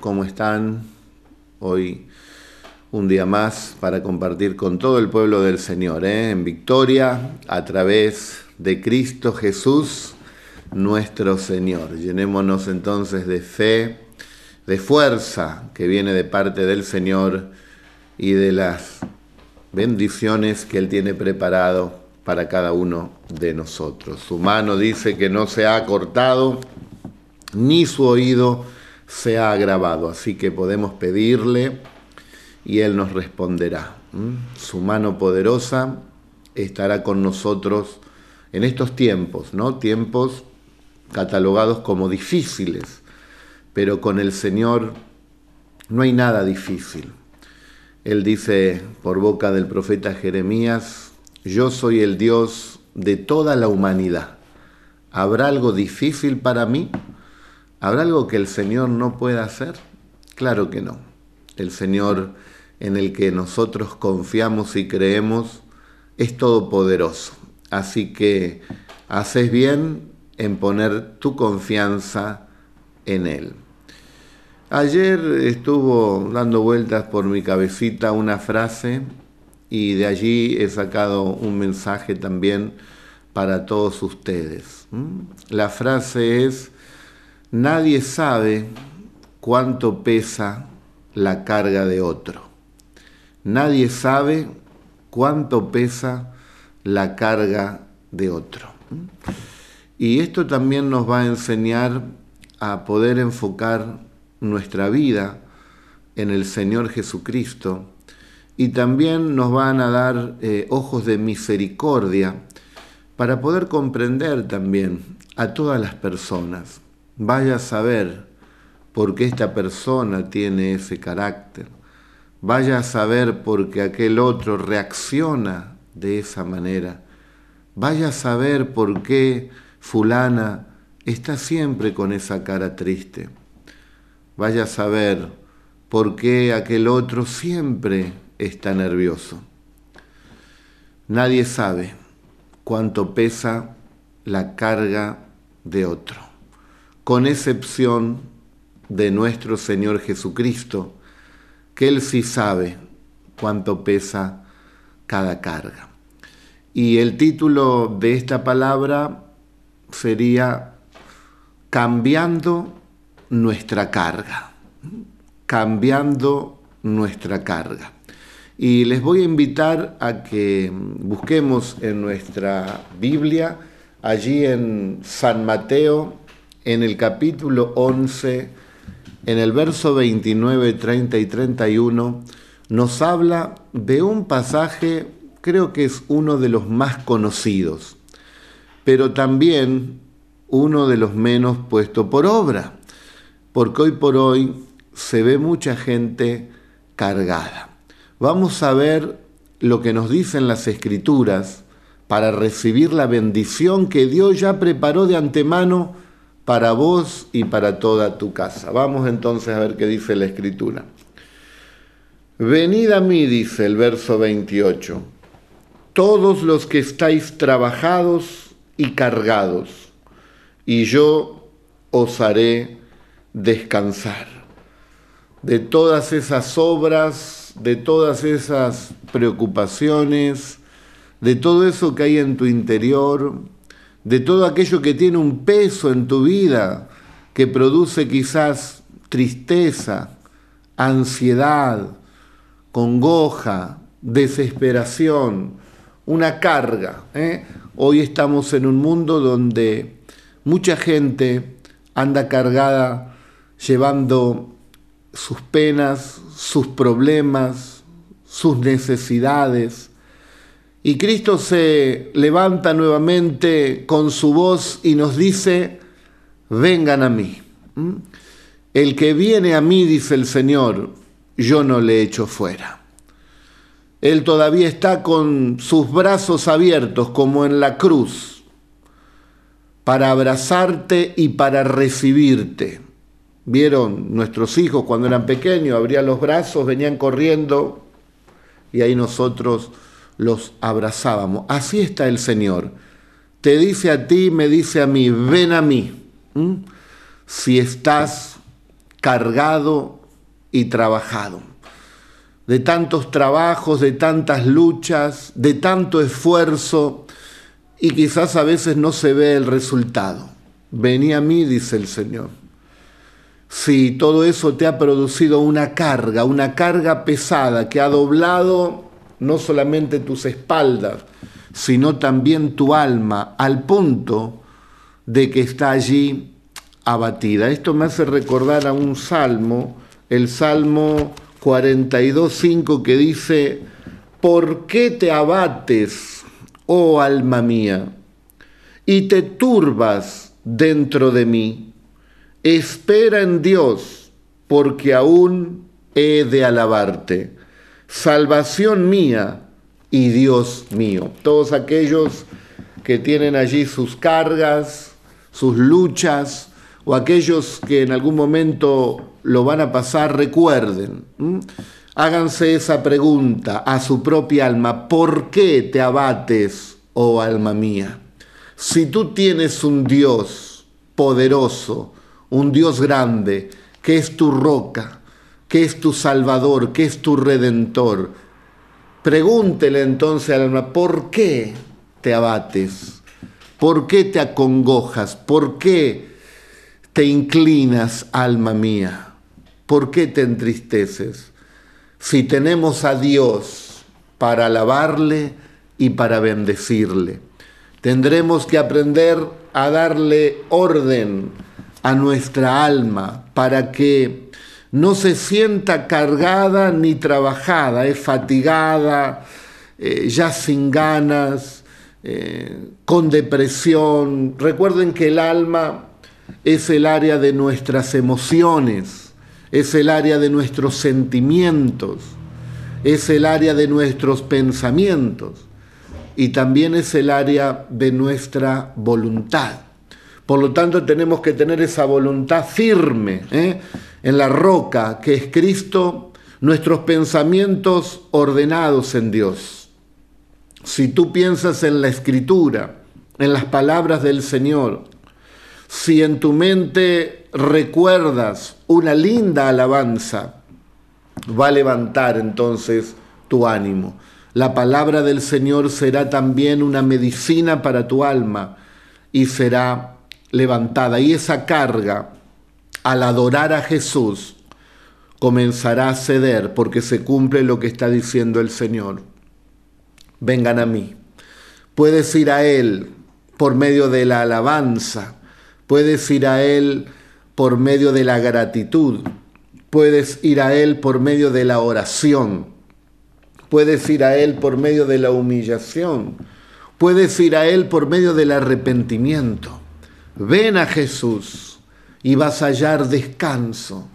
¿cómo están? Hoy un día más para compartir con todo el pueblo del Señor, ¿eh? en victoria a través de Cristo Jesús, nuestro Señor. Llenémonos entonces de fe, de fuerza que viene de parte del Señor y de las bendiciones que Él tiene preparado para cada uno de nosotros. Su mano dice que no se ha cortado, ni su oído se ha agravado, así que podemos pedirle y Él nos responderá. Su mano poderosa estará con nosotros en estos tiempos, ¿no? Tiempos catalogados como difíciles, pero con el Señor no hay nada difícil. Él dice por boca del profeta Jeremías, yo soy el Dios de toda la humanidad. ¿Habrá algo difícil para mí? ¿Habrá algo que el Señor no pueda hacer? Claro que no. El Señor en el que nosotros confiamos y creemos es todopoderoso. Así que haces bien en poner tu confianza en Él. Ayer estuvo dando vueltas por mi cabecita una frase y de allí he sacado un mensaje también para todos ustedes. La frase es, nadie sabe cuánto pesa la carga de otro. Nadie sabe cuánto pesa la carga de otro. Y esto también nos va a enseñar a poder enfocar nuestra vida en el Señor Jesucristo y también nos van a dar eh, ojos de misericordia para poder comprender también a todas las personas. Vaya a saber por qué esta persona tiene ese carácter Vaya a saber por qué aquel otro reacciona de esa manera. Vaya a saber por qué fulana está siempre con esa cara triste. Vaya a saber por qué aquel otro siempre está nervioso. Nadie sabe cuánto pesa la carga de otro, con excepción de nuestro Señor Jesucristo, que Él sí sabe cuánto pesa cada carga. Y el título de esta palabra sería Cambiando nuestra carga. Cambiando nuestra carga. Y les voy a invitar a que busquemos en nuestra Biblia, allí en San Mateo, en el capítulo 11, en el verso 29, 30 y 31, nos habla de un pasaje, creo que es uno de los más conocidos, pero también uno de los menos puesto por obra, porque hoy por hoy se ve mucha gente cargada. Vamos a ver lo que nos dicen las escrituras para recibir la bendición que Dios ya preparó de antemano para vos y para toda tu casa. Vamos entonces a ver qué dice la escritura. Venid a mí, dice el verso 28, todos los que estáis trabajados y cargados, y yo os haré descansar de todas esas obras, de todas esas preocupaciones, de todo eso que hay en tu interior, de todo aquello que tiene un peso en tu vida, que produce quizás tristeza, ansiedad, congoja, desesperación, una carga. ¿eh? Hoy estamos en un mundo donde mucha gente anda cargada llevando sus penas, sus problemas, sus necesidades, y Cristo se levanta nuevamente con su voz y nos dice, vengan a mí. ¿Mm? El que viene a mí, dice el Señor, yo no le echo fuera. Él todavía está con sus brazos abiertos como en la cruz para abrazarte y para recibirte. Vieron nuestros hijos cuando eran pequeños, abrían los brazos, venían corriendo y ahí nosotros los abrazábamos. Así está el Señor. Te dice a ti, me dice a mí, ven a mí. Si estás cargado y trabajado. De tantos trabajos, de tantas luchas, de tanto esfuerzo y quizás a veces no se ve el resultado. Vení a mí, dice el Señor. Si todo eso te ha producido una carga, una carga pesada que ha doblado no solamente tus espaldas, sino también tu alma, al punto de que está allí abatida. Esto me hace recordar a un salmo, el Salmo 42.5, que dice, ¿por qué te abates, oh alma mía, y te turbas dentro de mí? Espera en Dios, porque aún he de alabarte. Salvación mía y Dios mío. Todos aquellos que tienen allí sus cargas, sus luchas, o aquellos que en algún momento lo van a pasar, recuerden, háganse esa pregunta a su propia alma, ¿por qué te abates, oh alma mía? Si tú tienes un Dios poderoso, un Dios grande, que es tu roca, que es tu salvador, que es tu redentor, pregúntele entonces al alma, ¿por qué te abates? ¿Por qué te acongojas? ¿Por qué te inclinas, alma mía? ¿Por qué te entristeces? Si tenemos a Dios para alabarle y para bendecirle, tendremos que aprender a darle orden a nuestra alma para que no se sienta cargada ni trabajada, es fatigada, eh, ya sin ganas, eh, con depresión. Recuerden que el alma es el área de nuestras emociones, es el área de nuestros sentimientos, es el área de nuestros pensamientos y también es el área de nuestra voluntad. Por lo tanto, tenemos que tener esa voluntad firme ¿eh? en la roca que es Cristo, nuestros pensamientos ordenados en Dios. Si tú piensas en la escritura, en las palabras del Señor, si en tu mente recuerdas una linda alabanza, va a levantar entonces tu ánimo. La palabra del Señor será también una medicina para tu alma y será levantada. Y esa carga, al adorar a Jesús, comenzará a ceder porque se cumple lo que está diciendo el Señor. Vengan a mí. Puedes ir a Él por medio de la alabanza, Puedes ir a Él por medio de la gratitud. Puedes ir a Él por medio de la oración. Puedes ir a Él por medio de la humillación. Puedes ir a Él por medio del arrepentimiento. Ven a Jesús y vas a hallar descanso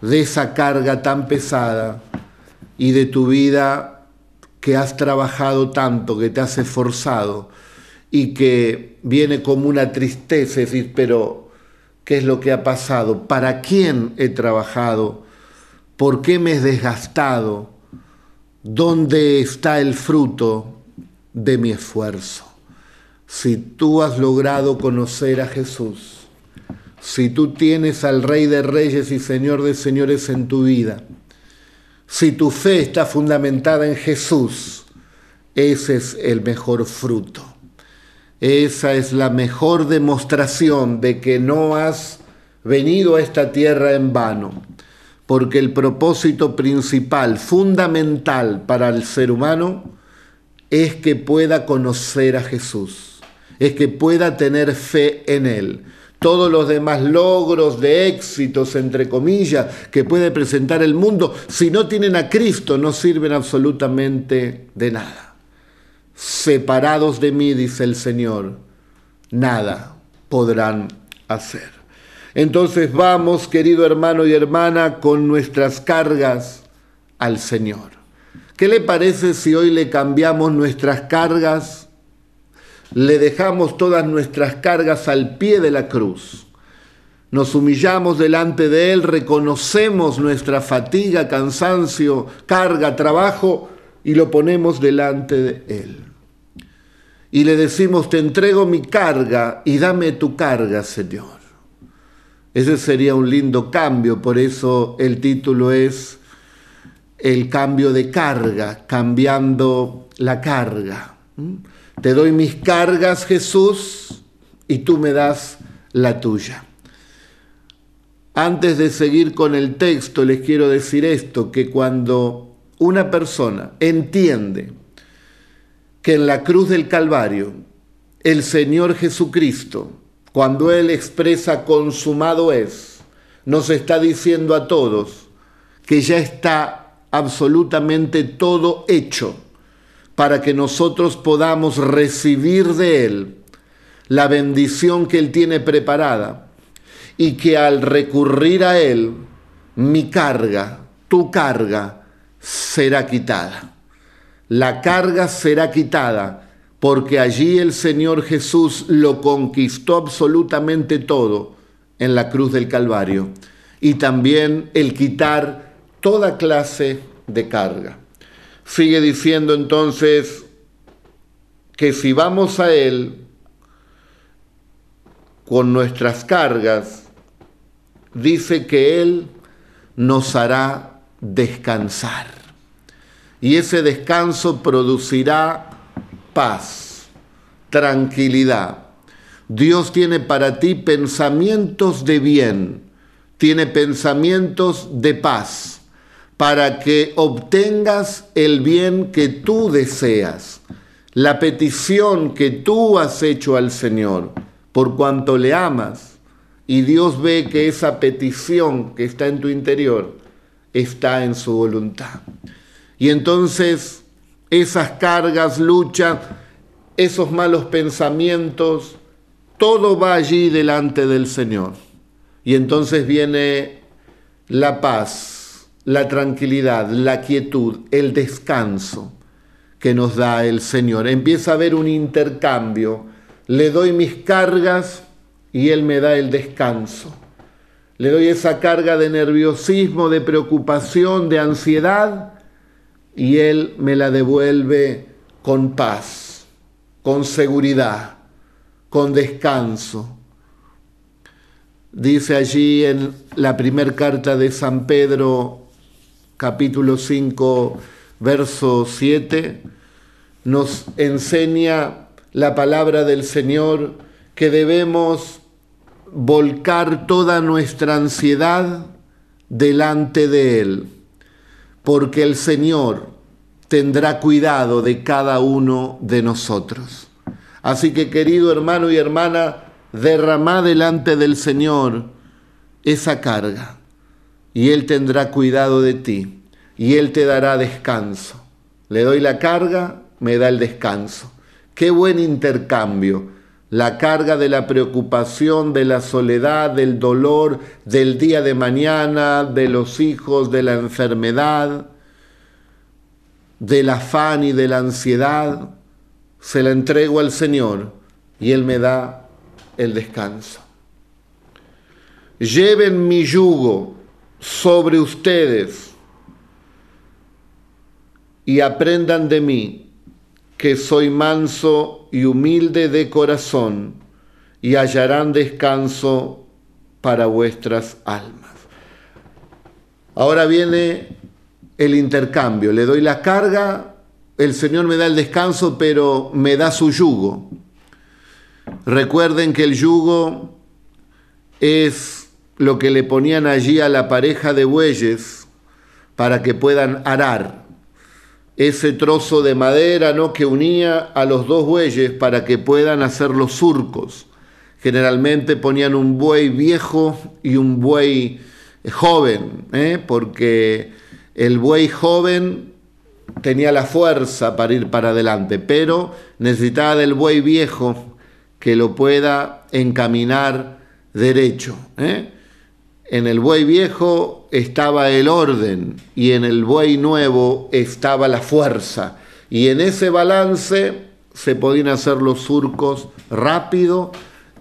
de esa carga tan pesada y de tu vida que has trabajado tanto, que te has esforzado y que viene como una tristeza, decir, pero ¿qué es lo que ha pasado? ¿Para quién he trabajado? ¿Por qué me he desgastado? ¿Dónde está el fruto de mi esfuerzo? Si tú has logrado conocer a Jesús, si tú tienes al Rey de Reyes y Señor de Señores en tu vida, si tu fe está fundamentada en Jesús, ese es el mejor fruto. Esa es la mejor demostración de que no has venido a esta tierra en vano, porque el propósito principal, fundamental para el ser humano, es que pueda conocer a Jesús, es que pueda tener fe en Él. Todos los demás logros de éxitos, entre comillas, que puede presentar el mundo, si no tienen a Cristo, no sirven absolutamente de nada separados de mí, dice el Señor, nada podrán hacer. Entonces vamos, querido hermano y hermana, con nuestras cargas al Señor. ¿Qué le parece si hoy le cambiamos nuestras cargas? Le dejamos todas nuestras cargas al pie de la cruz. Nos humillamos delante de Él, reconocemos nuestra fatiga, cansancio, carga, trabajo y lo ponemos delante de Él. Y le decimos, te entrego mi carga y dame tu carga, Señor. Ese sería un lindo cambio, por eso el título es el cambio de carga, cambiando la carga. Te doy mis cargas, Jesús, y tú me das la tuya. Antes de seguir con el texto, les quiero decir esto, que cuando una persona entiende que en la cruz del Calvario el Señor Jesucristo cuando Él expresa consumado es, nos está diciendo a todos que ya está absolutamente todo hecho para que nosotros podamos recibir de Él la bendición que Él tiene preparada y que al recurrir a Él, mi carga, tu carga, será quitada. La carga será quitada porque allí el Señor Jesús lo conquistó absolutamente todo en la cruz del Calvario y también el quitar toda clase de carga. Sigue diciendo entonces que si vamos a Él con nuestras cargas, dice que Él nos hará descansar. Y ese descanso producirá paz, tranquilidad. Dios tiene para ti pensamientos de bien, tiene pensamientos de paz, para que obtengas el bien que tú deseas, la petición que tú has hecho al Señor, por cuanto le amas. Y Dios ve que esa petición que está en tu interior está en su voluntad. Y entonces esas cargas, lucha, esos malos pensamientos, todo va allí delante del Señor. Y entonces viene la paz, la tranquilidad, la quietud, el descanso que nos da el Señor. Empieza a haber un intercambio. Le doy mis cargas y Él me da el descanso. Le doy esa carga de nerviosismo, de preocupación, de ansiedad y Él me la devuelve con paz, con seguridad, con descanso. Dice allí en la primera carta de San Pedro, capítulo 5, verso 7, nos enseña la palabra del Señor que debemos volcar toda nuestra ansiedad delante de Él porque el Señor tendrá cuidado de cada uno de nosotros. Así que querido hermano y hermana, derramá delante del Señor esa carga y Él tendrá cuidado de ti y Él te dará descanso. Le doy la carga, me da el descanso. Qué buen intercambio la carga de la preocupación, de la soledad, del dolor, del día de mañana, de los hijos, de la enfermedad, del afán y de la ansiedad, se la entrego al Señor y Él me da el descanso. Lleven mi yugo sobre ustedes y aprendan de mí que soy manso y humilde de corazón, y hallarán descanso para vuestras almas. Ahora viene el intercambio. Le doy la carga, el Señor me da el descanso, pero me da su yugo. Recuerden que el yugo es lo que le ponían allí a la pareja de bueyes para que puedan arar ese trozo de madera ¿no? que unía a los dos bueyes para que puedan hacer los surcos. Generalmente ponían un buey viejo y un buey joven, ¿eh? porque el buey joven tenía la fuerza para ir para adelante, pero necesitaba del buey viejo que lo pueda encaminar derecho. ¿eh? En el buey viejo estaba el orden y en el buey nuevo estaba la fuerza. Y en ese balance se podían hacer los surcos rápido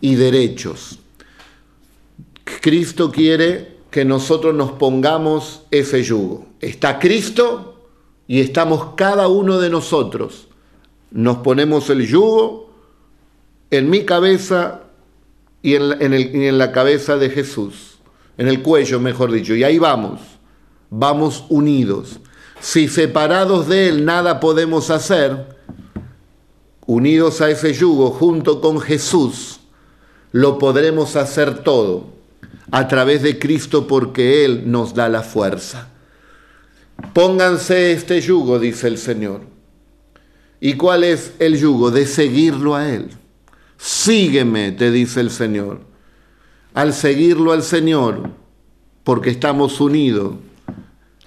y derechos. Cristo quiere que nosotros nos pongamos ese yugo. Está Cristo y estamos cada uno de nosotros. Nos ponemos el yugo en mi cabeza y en, en la cabeza de Jesús, en el cuello, mejor dicho. Y ahí vamos, vamos unidos. Si separados de Él nada podemos hacer, unidos a ese yugo junto con Jesús, lo podremos hacer todo a través de Cristo porque Él nos da la fuerza. Pónganse este yugo, dice el Señor. ¿Y cuál es el yugo? De seguirlo a Él. Sígueme, te dice el Señor. Al seguirlo al Señor, porque estamos unidos,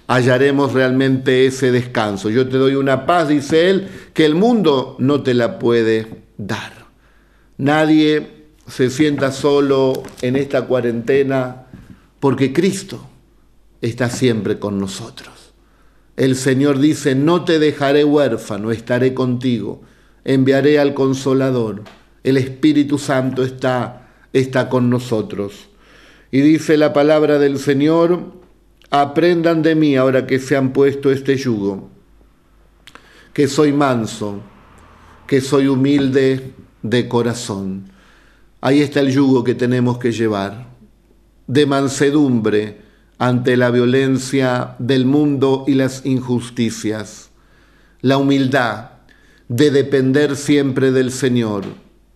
hallaremos realmente ese descanso. Yo te doy una paz, dice Él, que el mundo no te la puede dar. Nadie se sienta solo en esta cuarentena porque Cristo está siempre con nosotros. El Señor dice, no te dejaré huérfano, estaré contigo, enviaré al consolador. El Espíritu Santo está, está con nosotros. Y dice la palabra del Señor, aprendan de mí ahora que se han puesto este yugo, que soy manso, que soy humilde de corazón. Ahí está el yugo que tenemos que llevar, de mansedumbre, ante la violencia del mundo y las injusticias, la humildad de depender siempre del Señor,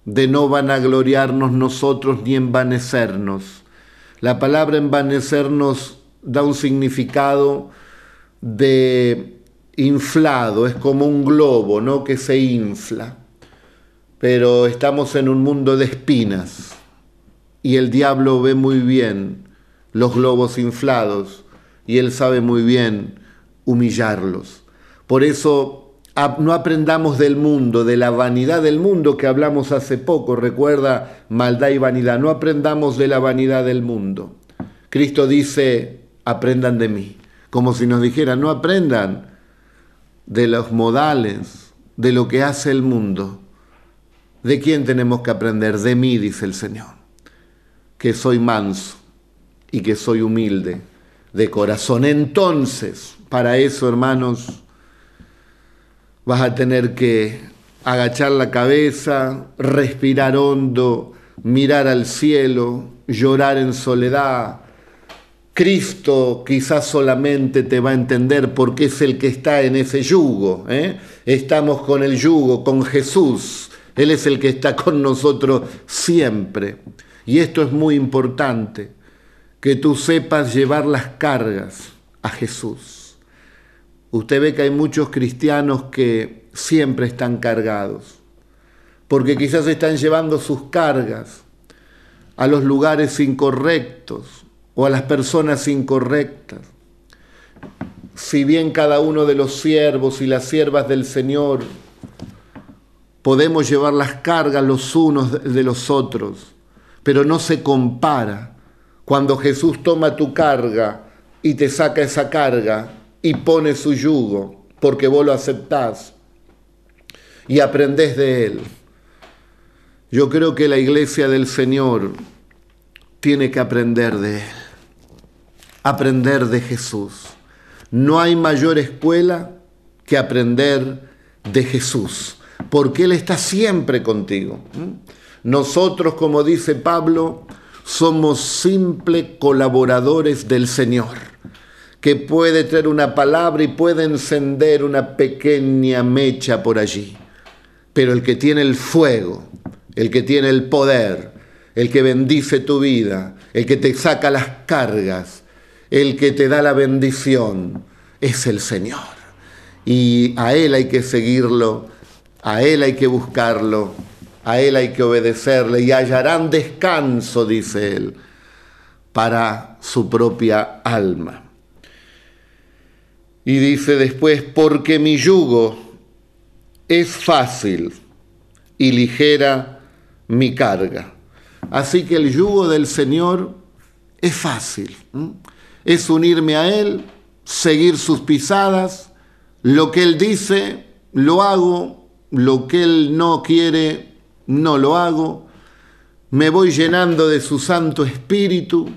de no vanagloriarnos nosotros ni envanecernos. La palabra envanecernos da un significado de inflado, es como un globo, ¿no? que se infla. Pero estamos en un mundo de espinas y el diablo ve muy bien los globos inflados y Él sabe muy bien humillarlos. Por eso no aprendamos del mundo, de la vanidad del mundo que hablamos hace poco, recuerda maldad y vanidad, no aprendamos de la vanidad del mundo. Cristo dice, aprendan de mí, como si nos dijera, no aprendan de los modales, de lo que hace el mundo. ¿De quién tenemos que aprender? De mí, dice el Señor, que soy manso y que soy humilde de corazón. Entonces, para eso, hermanos, vas a tener que agachar la cabeza, respirar hondo, mirar al cielo, llorar en soledad. Cristo quizás solamente te va a entender porque es el que está en ese yugo. ¿eh? Estamos con el yugo, con Jesús. Él es el que está con nosotros siempre. Y esto es muy importante que tú sepas llevar las cargas a Jesús. Usted ve que hay muchos cristianos que siempre están cargados, porque quizás están llevando sus cargas a los lugares incorrectos o a las personas incorrectas. Si bien cada uno de los siervos y las siervas del Señor podemos llevar las cargas los unos de los otros, pero no se compara cuando Jesús toma tu carga y te saca esa carga y pone su yugo, porque vos lo aceptás y aprendés de Él. Yo creo que la iglesia del Señor tiene que aprender de Él, aprender de Jesús. No hay mayor escuela que aprender de Jesús, porque Él está siempre contigo. Nosotros, como dice Pablo, somos simples colaboradores del Señor, que puede traer una palabra y puede encender una pequeña mecha por allí. Pero el que tiene el fuego, el que tiene el poder, el que bendice tu vida, el que te saca las cargas, el que te da la bendición, es el Señor. Y a Él hay que seguirlo, a Él hay que buscarlo a Él hay que obedecerle y hallarán descanso, dice Él, para su propia alma. Y dice después, porque mi yugo es fácil y ligera mi carga. Así que el yugo del Señor es fácil. Es unirme a Él, seguir sus pisadas, lo que Él dice, lo hago, lo que Él no quiere, no lo hago, me voy llenando de su Santo Espíritu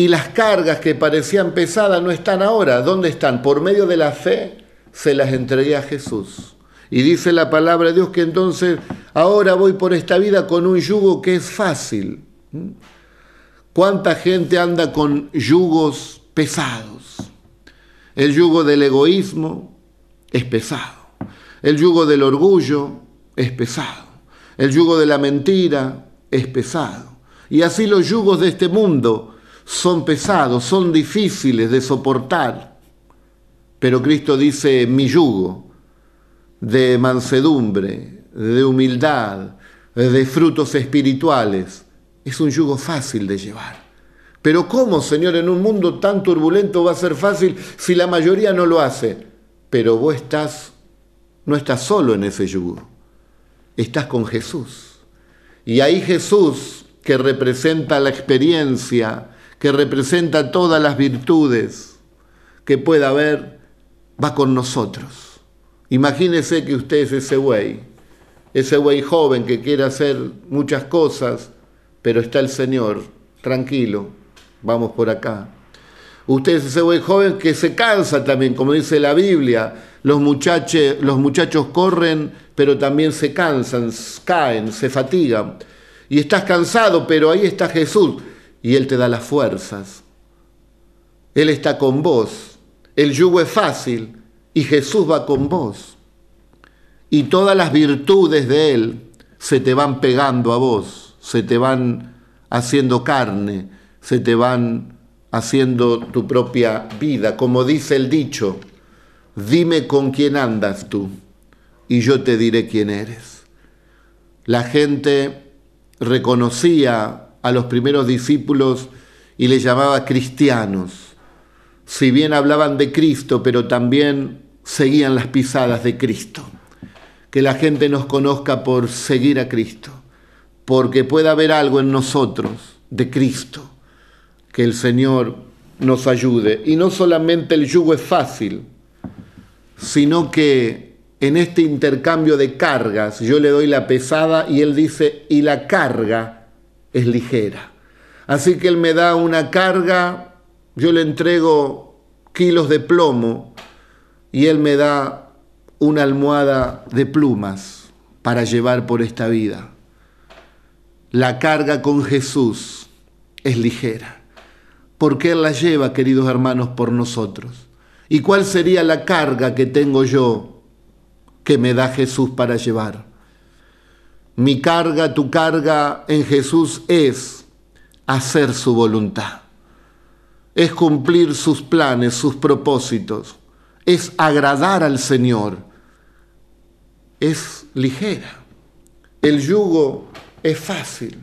y las cargas que parecían pesadas no están ahora. ¿Dónde están? Por medio de la fe se las entregué a Jesús. Y dice la palabra de Dios que entonces ahora voy por esta vida con un yugo que es fácil ¿Cuánta gente anda con yugos pesados? El yugo del egoísmo es pesado. El yugo del orgullo es pesado. El yugo de la mentira es pesado. Y así los yugos de este mundo son pesados, son difíciles de soportar. Pero Cristo dice, mi yugo de mansedumbre, de humildad, de frutos espirituales, es un yugo fácil de llevar. Pero ¿cómo, Señor, en un mundo tan turbulento va a ser fácil si la mayoría no lo hace? Pero vos estás, no estás solo en ese yugo, estás con Jesús. Y ahí Jesús, que representa la experiencia, que representa todas las virtudes que pueda haber, va con nosotros. Imagínese que usted es ese güey, ese güey joven que quiere hacer muchas cosas, pero está el Señor, tranquilo, vamos por acá. Usted es ese güey joven que se cansa también, como dice la Biblia. Los, los muchachos corren, pero también se cansan, caen, se fatigan. Y estás cansado, pero ahí está Jesús y Él te da las fuerzas. Él está con vos. El yugo es fácil y Jesús va con vos. Y todas las virtudes de Él se te van pegando a vos, se te van haciendo carne, se te van haciendo tu propia vida. Como dice el dicho, dime con quién andas tú y yo te diré quién eres. La gente reconocía a los primeros discípulos y les llamaba cristianos. Si bien hablaban de Cristo, pero también seguían las pisadas de Cristo. Que la gente nos conozca por seguir a Cristo, porque pueda haber algo en nosotros de Cristo que el Señor nos ayude. Y no solamente el yugo es fácil, sino que en este intercambio de cargas yo le doy la pesada y Él dice, y la carga es ligera. Así que Él me da una carga, yo le entrego kilos de plomo y Él me da una almohada de plumas para llevar por esta vida. La carga con Jesús es ligera porque Él la lleva, queridos hermanos, por nosotros. ¿Y cuál sería la carga que tengo yo que me da Jesús para llevar? Mi carga, tu carga en Jesús es hacer su voluntad, es cumplir sus planes, sus propósitos, es agradar al Señor, es ligera. El yugo es fácil,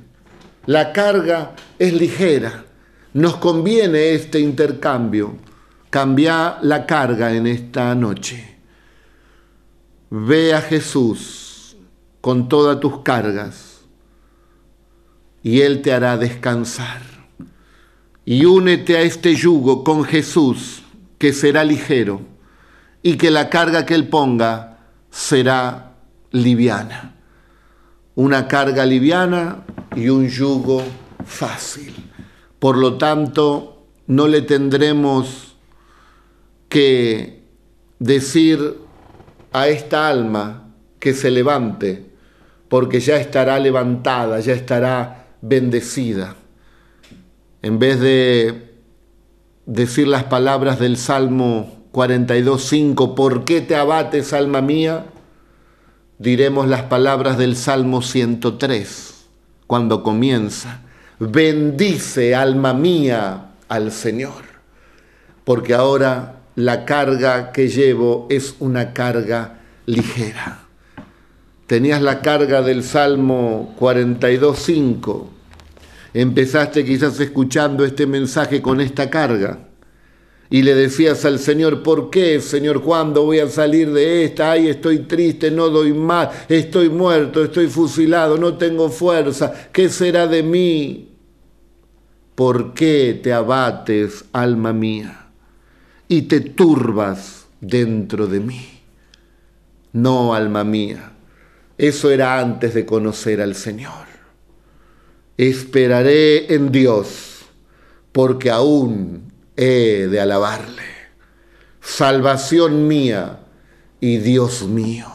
la carga es ligera. Nos conviene este intercambio. Cambia la carga en esta noche. Ve a Jesús con todas tus cargas y Él te hará descansar. Y únete a este yugo con Jesús, que será ligero, y que la carga que Él ponga será liviana. Una carga liviana y un yugo fácil. Por lo tanto, no le tendremos que decir a esta alma que se levante, porque ya estará levantada, ya estará bendecida. En vez de decir las palabras del Salmo 42.5, ¿por qué te abates, alma mía? Diremos las palabras del Salmo 103, cuando comienza. Bendice, alma mía, al Señor, porque ahora la carga que llevo es una carga ligera. Tenías la carga del Salmo 42.5. Empezaste quizás escuchando este mensaje con esta carga y le decías al Señor, ¿por qué, Señor, cuándo voy a salir de esta? Ay, estoy triste, no doy más, estoy muerto, estoy fusilado, no tengo fuerza, ¿qué será de mí? ¿Por qué te abates, alma mía, y te turbas dentro de mí? No, alma mía, eso era antes de conocer al Señor. Esperaré en Dios, porque aún he de alabarle. Salvación mía y Dios mío.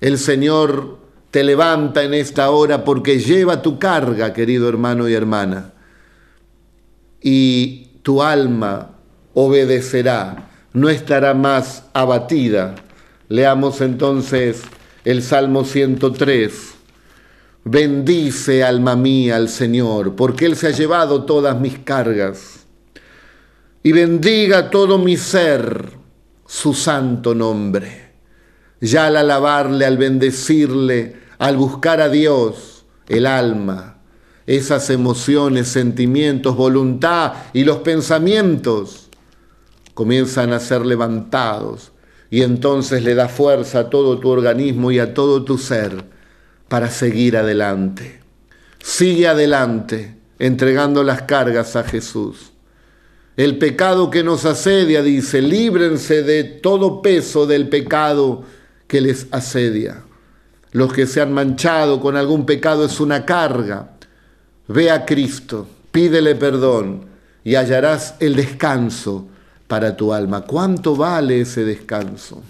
El Señor te levanta en esta hora porque lleva tu carga, querido hermano y hermana. Y tu alma obedecerá, no estará más abatida. Leamos entonces el Salmo 103. Bendice alma mía al Señor, porque Él se ha llevado todas mis cargas. Y bendiga todo mi ser su santo nombre. Ya al alabarle, al bendecirle, al buscar a Dios, el alma, esas emociones, sentimientos, voluntad y los pensamientos comienzan a ser levantados y entonces le da fuerza a todo tu organismo y a todo tu ser para seguir adelante. Sigue adelante entregando las cargas a Jesús. El pecado que nos asedia, dice, líbrense de todo peso del pecado que les asedia. Los que se han manchado con algún pecado es una carga. Ve a Cristo, pídele perdón y hallarás el descanso para tu alma. ¿Cuánto vale ese descanso?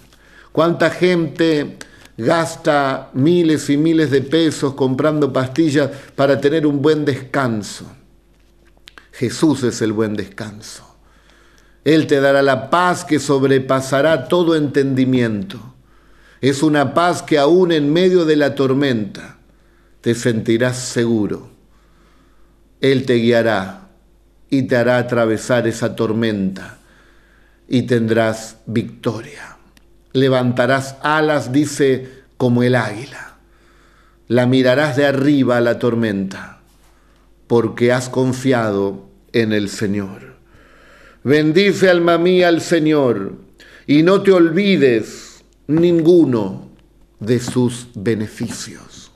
¿Cuánta gente gasta miles y miles de pesos comprando pastillas para tener un buen descanso? Jesús es el buen descanso. Él te dará la paz que sobrepasará todo entendimiento. Es una paz que aún en medio de la tormenta te sentirás seguro. Él te guiará y te hará atravesar esa tormenta y tendrás victoria. Levantarás alas, dice, como el águila. La mirarás de arriba a la tormenta, porque has confiado en el Señor. Bendice alma mía al Señor y no te olvides ninguno de sus beneficios.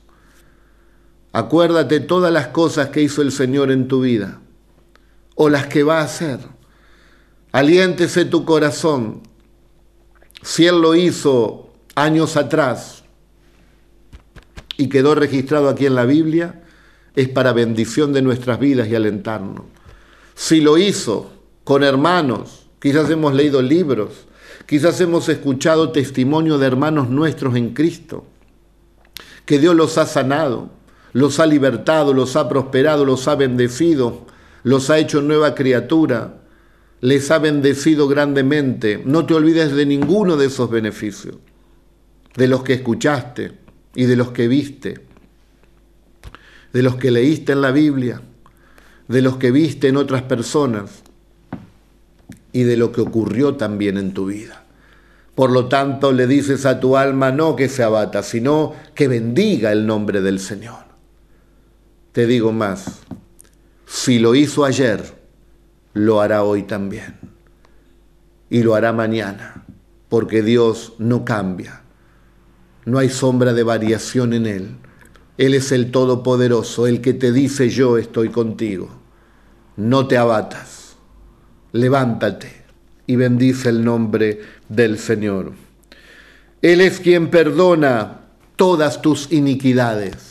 Acuérdate todas las cosas que hizo el Señor en tu vida o las que va a hacer Aliéntese tu corazón. Si Él lo hizo años atrás y quedó registrado aquí en la Biblia, es para bendición de nuestras vidas y alentarnos. Si lo hizo con hermanos, quizás hemos leído libros, quizás hemos escuchado testimonio de hermanos nuestros en Cristo, que Dios los ha sanado, los ha libertado, los ha prosperado, los ha bendecido, los ha hecho nueva criatura, les ha bendecido grandemente. No te olvides de ninguno de esos beneficios, de los que escuchaste y de los que viste, de los que leíste en la Biblia, de los que viste en otras personas y de lo que ocurrió también en tu vida. Por lo tanto, le dices a tu alma no que se abata, sino que bendiga el nombre del Señor. Te digo más, si lo hizo ayer, lo hará hoy también. Y lo hará mañana, porque Dios no cambia. No hay sombra de variación en Él. Él es el Todopoderoso, el que te dice yo estoy contigo. No te abatas. Levántate y bendice el nombre del Señor. Él es quien perdona todas tus iniquidades.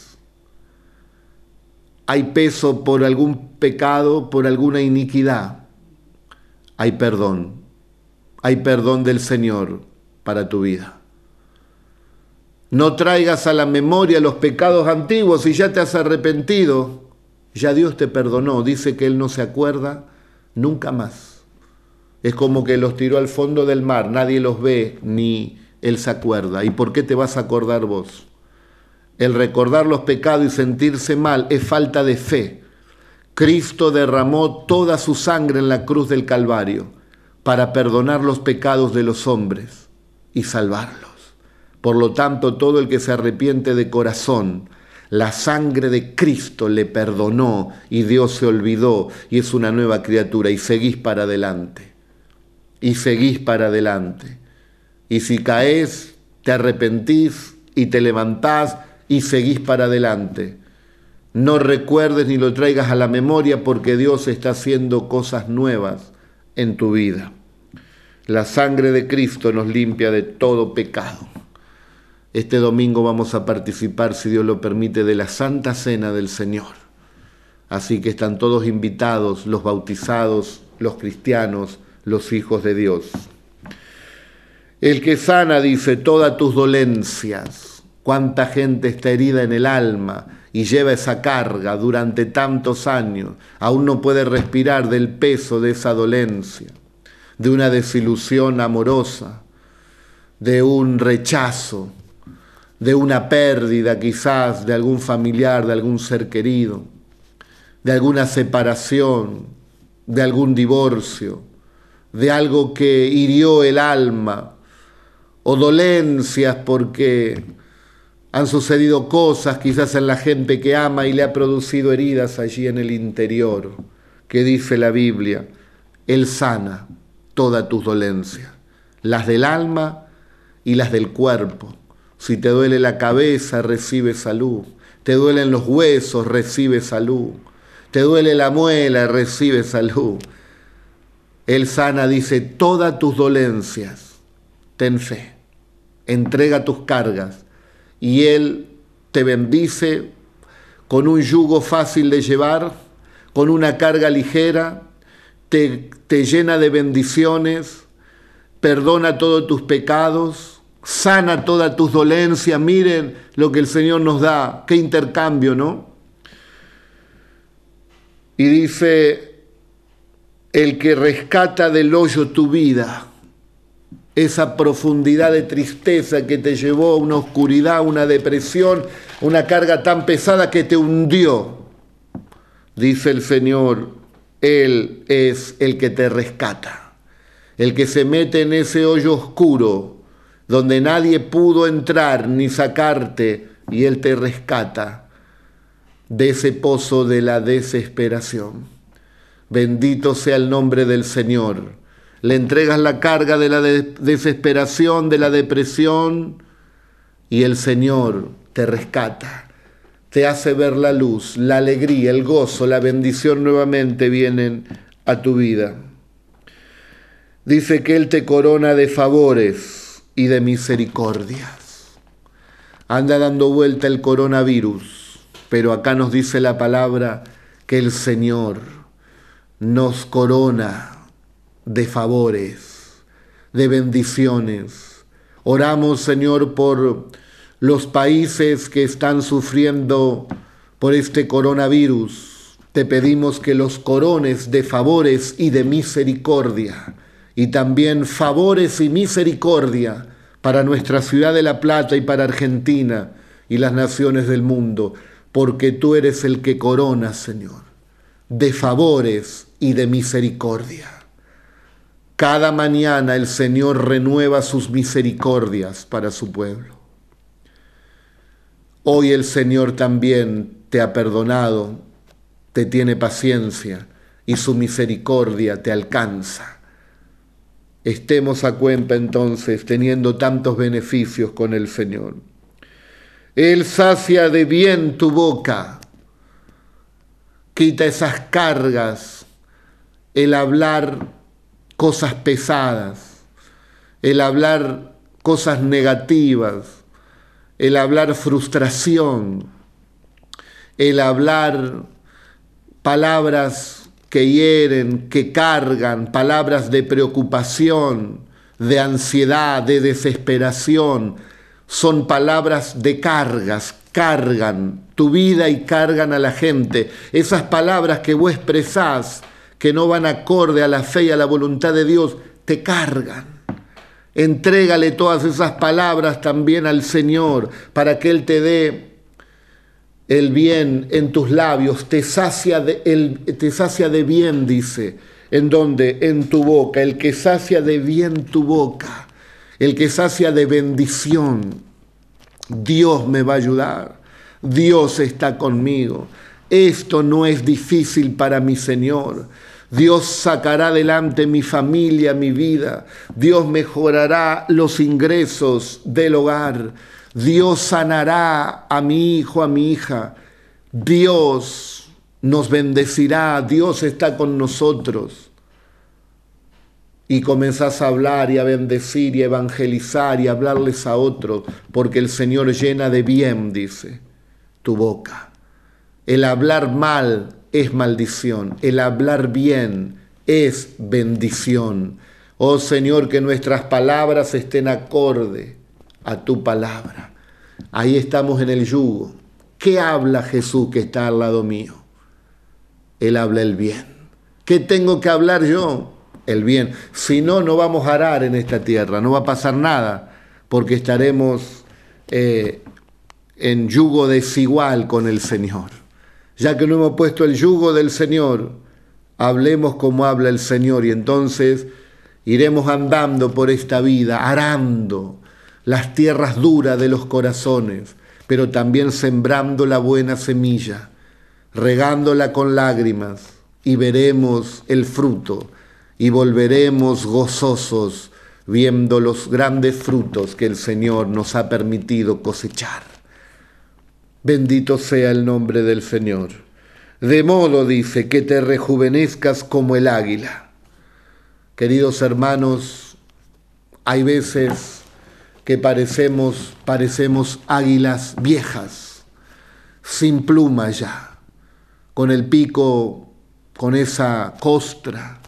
Hay peso por algún pecado, por alguna iniquidad, hay perdón. Hay perdón del Señor para tu vida. No traigas a la memoria los pecados antiguos si ya te has arrepentido. Ya Dios te perdonó. Dice que Él no se acuerda nunca más. Es como que los tiró al fondo del mar. Nadie los ve ni Él se acuerda. ¿Y por qué te vas a acordar vos? El recordar los pecados y sentirse mal es falta de fe. Cristo derramó toda su sangre en la cruz del Calvario para perdonar los pecados de los hombres y salvarlos. Por lo tanto, todo el que se arrepiente de corazón, la sangre de Cristo le perdonó y Dios se olvidó y es una nueva criatura y seguís para adelante. Y seguís para adelante. Y si caes, te arrepentís y te levantás y seguís para adelante no recuerdes ni lo traigas a la memoria porque Dios está haciendo cosas nuevas en tu vida. La sangre de Cristo nos limpia de todo pecado. Este domingo vamos a participar, si Dios lo permite, de la Santa Cena del Señor. Así que están todos invitados, los bautizados, los cristianos, los hijos de Dios. El que sana, dice, todas tus dolencias. Cuánta gente está herida en el alma y lleva esa carga durante tantos años, aún no puede respirar del peso de esa dolencia, de una desilusión amorosa, de un rechazo, de una pérdida quizás de algún familiar, de algún ser querido, de alguna separación, de algún divorcio, de algo que hirió el alma, o dolencias porque han sucedido cosas quizás en la gente que ama y le ha producido heridas allí en el interior, que dice la Biblia, Él sana todas tus dolencias, las del alma y las del cuerpo. Si te duele la cabeza, recibe salud. Te duelen los huesos, recibe salud. Te duele la muela, recibe salud. Él sana, dice, todas tus dolencias. Ten fe. Entrega tus cargas y Él te bendice con un yugo fácil de llevar, con una carga ligera, te, te llena de bendiciones, perdona todos tus pecados, sana todas tus dolencias. Miren lo que el Señor nos da, qué intercambio, ¿no? Y dice, el que rescata del hoyo tu vida, esa profundidad de tristeza que te llevó a una oscuridad, una depresión, una carga tan pesada que te hundió. Dice el Señor, Él es el que te rescata, el que se mete en ese hoyo oscuro donde nadie pudo entrar ni sacarte y Él te rescata de ese pozo de la desesperación. Bendito sea el nombre del Señor le entregas la carga de la desesperación, de la depresión, y el Señor te rescata, te hace ver la luz, la alegría, el gozo, la bendición nuevamente vienen a tu vida. Dice que Él te corona de favores y de misericordias. Anda dando vuelta el coronavirus, pero acá nos dice la palabra que el Señor nos corona de favores, de bendiciones. Oramos, Señor, por los países que están sufriendo por este coronavirus. Te pedimos que los corones de favores y de misericordia, y también favores y misericordia para nuestra ciudad de La Plata y para Argentina y las naciones del mundo, porque tú eres el que corona, Señor, de favores y de misericordia. Cada mañana el Señor renueva sus misericordias para su pueblo. Hoy el Señor también te ha perdonado, te tiene paciencia y su misericordia te alcanza. Estemos a cuenta entonces teniendo tantos beneficios con el Señor. Él sacia de bien tu boca, quita esas cargas, el hablar cosas pesadas, el hablar cosas negativas, el hablar frustración, el hablar palabras que hieren, que cargan, palabras de preocupación, de ansiedad, de desesperación, son palabras de cargas, cargan tu vida y cargan a la gente. Esas palabras que vos expresás que no van acorde a la fe y a la voluntad de Dios, te cargan. Entrégale todas esas palabras también al Señor para que Él te dé el bien en tus labios, te sacia de, bien, dice. ¿En donde En tu boca. El que sacia de bien tu boca. El que sacia de bendición. Dios me va a ayudar. Dios está conmigo. Esto no es difícil para mi Señor. Dios sacará adelante mi familia, mi vida. Dios mejorará los ingresos del hogar. Dios sanará a mi hijo, a mi hija. Dios nos bendecirá. Dios está con nosotros. Y comenzás a hablar y a bendecir y a evangelizar y a hablarles a otros, porque el Señor llena de bien, dice, tu boca. El hablar mal es maldición, el hablar bien es bendición. Oh Señor, que nuestras palabras estén acorde a tu palabra. ahí estamos en el yugo. ¿Qué habla Jesús que está al lado mío? Él habla el bien. ¿Qué tengo que hablar yo? El bien. Si no, no vamos a arar en esta tierra, no va a pasar nada, porque estaremos eh, en yugo desigual con el Señor. Ya que no hemos puesto el yugo del Señor, hablemos como habla el Señor y entonces iremos andando por esta vida, arando las tierras duras de los corazones, pero también sembrando la buena semilla, regándola con lágrimas y veremos el fruto y volveremos gozosos viendo los grandes frutos que el Señor nos ha permitido cosechar. Bendito sea el nombre del Señor. De modo, dice, que te rejuvenezcas como el águila. Queridos hermanos, hay veces que parecemos, parecemos águilas viejas, sin pluma ya, con el pico, con esa costra,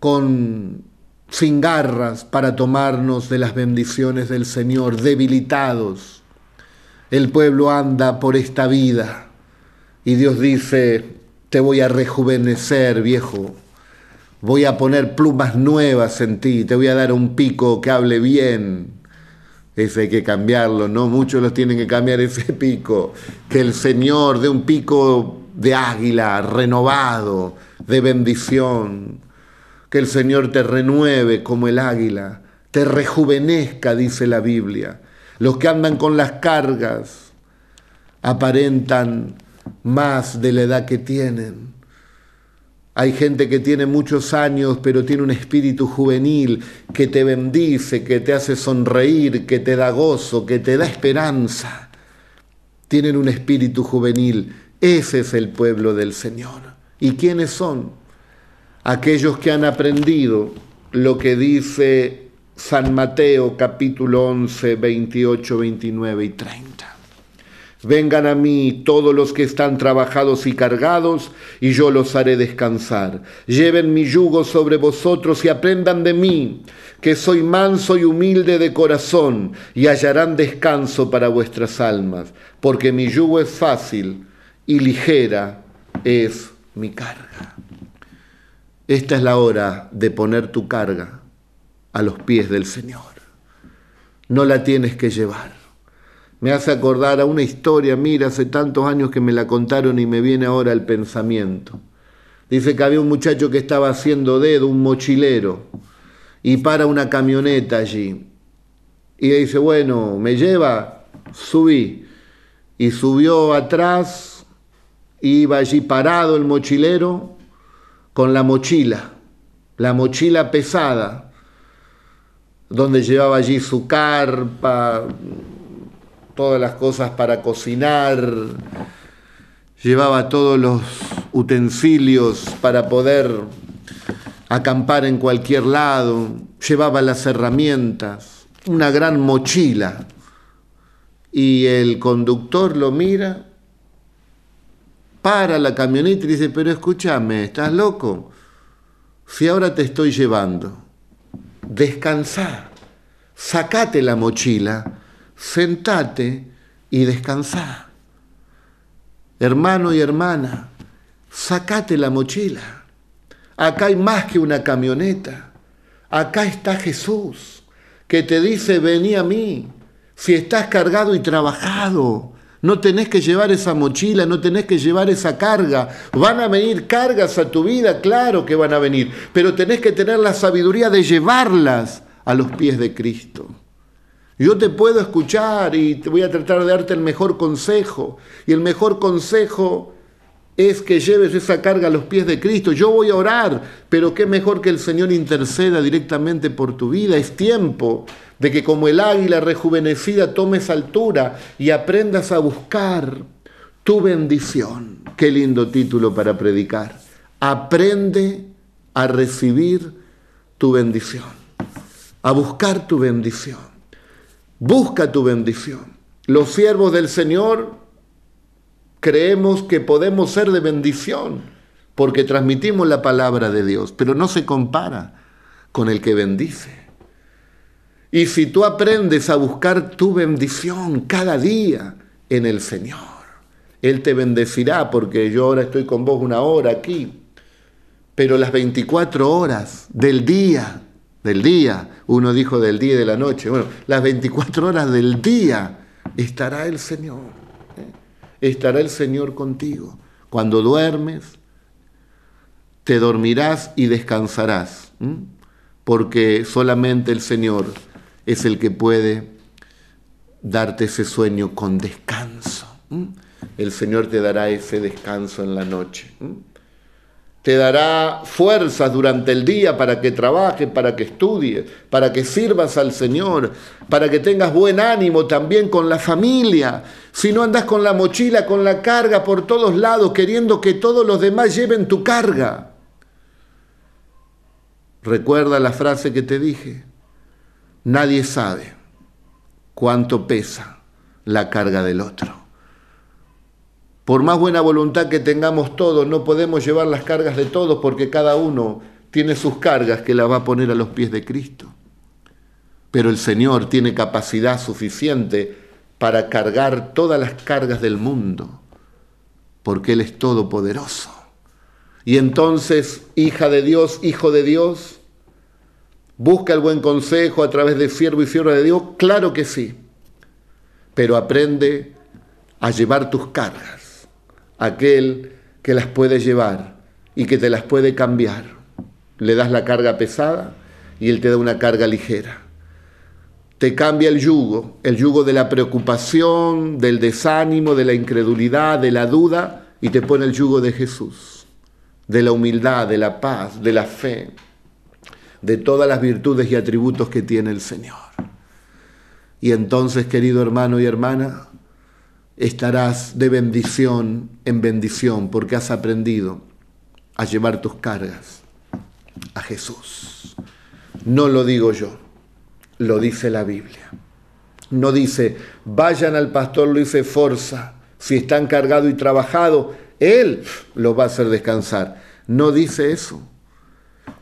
con sin garras para tomarnos de las bendiciones del Señor, debilitados. El pueblo anda por esta vida y Dios dice, te voy a rejuvenecer, viejo. Voy a poner plumas nuevas en ti, te voy a dar un pico que hable bien. Ese hay que cambiarlo, ¿no? Muchos los tienen que cambiar ese pico. Que el Señor dé un pico de águila, renovado, de bendición. Que el Señor te renueve como el águila, te rejuvenezca, dice la Biblia. Los que andan con las cargas aparentan más de la edad que tienen. Hay gente que tiene muchos años, pero tiene un espíritu juvenil que te bendice, que te hace sonreír, que te da gozo, que te da esperanza. Tienen un espíritu juvenil. Ese es el pueblo del Señor. ¿Y quiénes son? Aquellos que han aprendido lo que dice San Mateo capítulo 11, 28, 29 y 30. Vengan a mí todos los que están trabajados y cargados, y yo los haré descansar. Lleven mi yugo sobre vosotros y aprendan de mí, que soy manso y humilde de corazón, y hallarán descanso para vuestras almas, porque mi yugo es fácil y ligera es mi carga. Esta es la hora de poner tu carga a los pies del Señor. No la tienes que llevar me hace acordar a una historia, mira, hace tantos años que me la contaron y me viene ahora el pensamiento. Dice que había un muchacho que estaba haciendo dedo, un mochilero, y para una camioneta allí. Y dice, bueno, ¿me lleva? Subí. Y subió atrás, iba allí parado el mochilero con la mochila, la mochila pesada, donde llevaba allí su carpa, todas las cosas para cocinar, llevaba todos los utensilios para poder acampar en cualquier lado, llevaba las herramientas, una gran mochila. Y el conductor lo mira, para la camioneta y dice, pero escúchame, ¿estás loco? Si ahora te estoy llevando, descansa, sacate la mochila sentate y descansa. Hermano y hermana, sacate la mochila. Acá hay más que una camioneta. Acá está Jesús, que te dice, vení a mí. Si estás cargado y trabajado, no tenés que llevar esa mochila, no tenés que llevar esa carga. Van a venir cargas a tu vida, claro que van a venir, pero tenés que tener la sabiduría de llevarlas a los pies de Cristo. Yo te puedo escuchar y te voy a tratar de darte el mejor consejo. Y el mejor consejo es que lleves esa carga a los pies de Cristo. Yo voy a orar, pero qué mejor que el Señor interceda directamente por tu vida. Es tiempo de que como el águila rejuvenecida tomes altura y aprendas a buscar tu bendición. Qué lindo título para predicar. Aprende a recibir tu bendición, a buscar tu bendición. Busca tu bendición. Los siervos del Señor creemos que podemos ser de bendición porque transmitimos la palabra de Dios, pero no se compara con el que bendice. Y si tú aprendes a buscar tu bendición cada día en el Señor, Él te bendecirá porque yo ahora estoy con vos una hora aquí, pero las 24 horas del día, del día, uno dijo del día y de la noche, bueno, las 24 horas del día estará el Señor, ¿eh? estará el Señor contigo. Cuando duermes, te dormirás y descansarás, porque solamente el Señor es el que puede darte ese sueño con descanso. El Señor te dará ese descanso en la noche. Te dará fuerzas durante el día para que trabajes, para que estudies, para que sirvas al Señor, para que tengas buen ánimo también con la familia. Si no andas con la mochila, con la carga por todos lados, queriendo que todos los demás lleven tu carga. Recuerda la frase que te dije. Nadie sabe cuánto pesa la carga del otro. Por más buena voluntad que tengamos todos, no podemos llevar las cargas de todos porque cada uno tiene sus cargas que las va a poner a los pies de Cristo. Pero el Señor tiene capacidad suficiente para cargar todas las cargas del mundo, porque Él es todopoderoso. Y entonces, hija de Dios, hijo de Dios, ¿Busca el buen consejo a través de siervo y sierva de Dios? Claro que sí. Pero aprende a llevar tus cargas. Aquel que las puede llevar y que te las puede cambiar. Le das la carga pesada y él te da una carga ligera. Te cambia el yugo, el yugo de la preocupación, del desánimo, de la incredulidad, de la duda, y te pone el yugo de Jesús, de la humildad, de la paz, de la fe de todas las virtudes y atributos que tiene el Señor. Y entonces, querido hermano y hermana, estarás de bendición en bendición porque has aprendido a llevar tus cargas a Jesús. No lo digo yo, lo dice la Biblia. No dice, vayan al pastor Luis Forza, si están cargado y trabajado, Él los va a hacer descansar. No dice eso.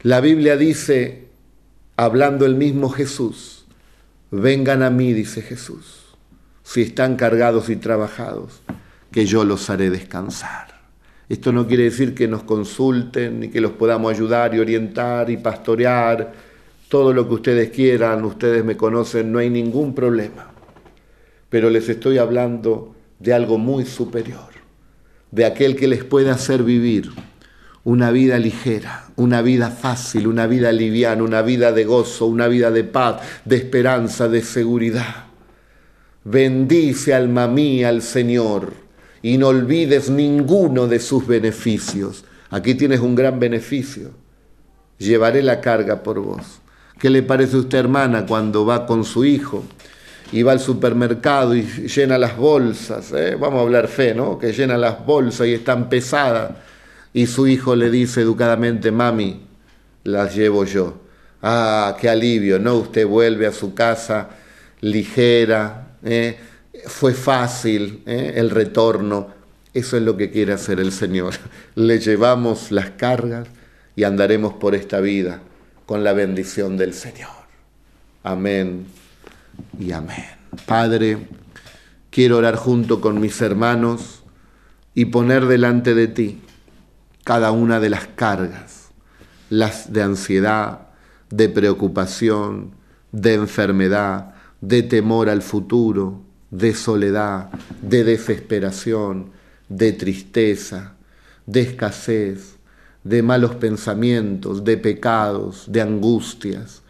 La Biblia dice, hablando el mismo Jesús, vengan a mí, dice Jesús, si están cargados y trabajados, que yo los haré descansar. Esto no quiere decir que nos consulten ni que los podamos ayudar y orientar y pastorear, todo lo que ustedes quieran, ustedes me conocen, no hay ningún problema. Pero les estoy hablando de algo muy superior, de aquel que les puede hacer vivir una vida ligera, una vida fácil, una vida liviana, una vida de gozo, una vida de paz, de esperanza, de seguridad. Bendice alma mía al Señor y no olvides ninguno de sus beneficios. Aquí tienes un gran beneficio. Llevaré la carga por vos. ¿Qué le parece a usted, hermana, cuando va con su hijo y va al supermercado y llena las bolsas? Eh? Vamos a hablar fe, ¿no? Que llena las bolsas y están pesadas y su hijo le dice educadamente, mami, las llevo yo. Ah, qué alivio, ¿no? Usted vuelve a su casa ligera, ¿eh? fue fácil ¿eh? el retorno. Eso es lo que quiere hacer el Señor. Le llevamos las cargas y andaremos por esta vida con la bendición del Señor. Amén y amén. Padre, quiero orar junto con mis hermanos y poner delante de ti cada una de las cargas, las de ansiedad, de preocupación, de enfermedad, de temor al futuro, de soledad, de desesperación, de tristeza, de escasez, de malos pensamientos, de pecados, de angustias,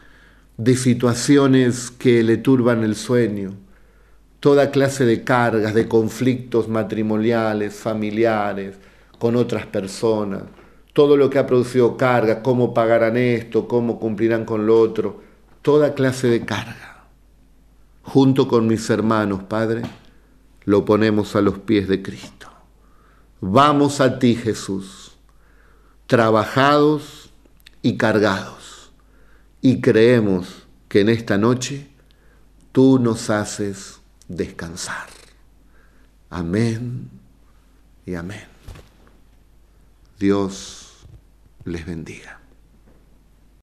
de situaciones que le turban el sueño, toda clase de cargas, de conflictos matrimoniales, familiares, con otras personas, todo lo que ha producido carga, cómo pagarán esto, cómo cumplirán con lo otro, toda clase de carga. Junto con mis hermanos, Padre, lo ponemos a los pies de Cristo. Vamos a ti, Jesús, trabajados y cargados, y creemos que en esta noche tú nos haces descansar. Amén y amén. Dios les bendiga.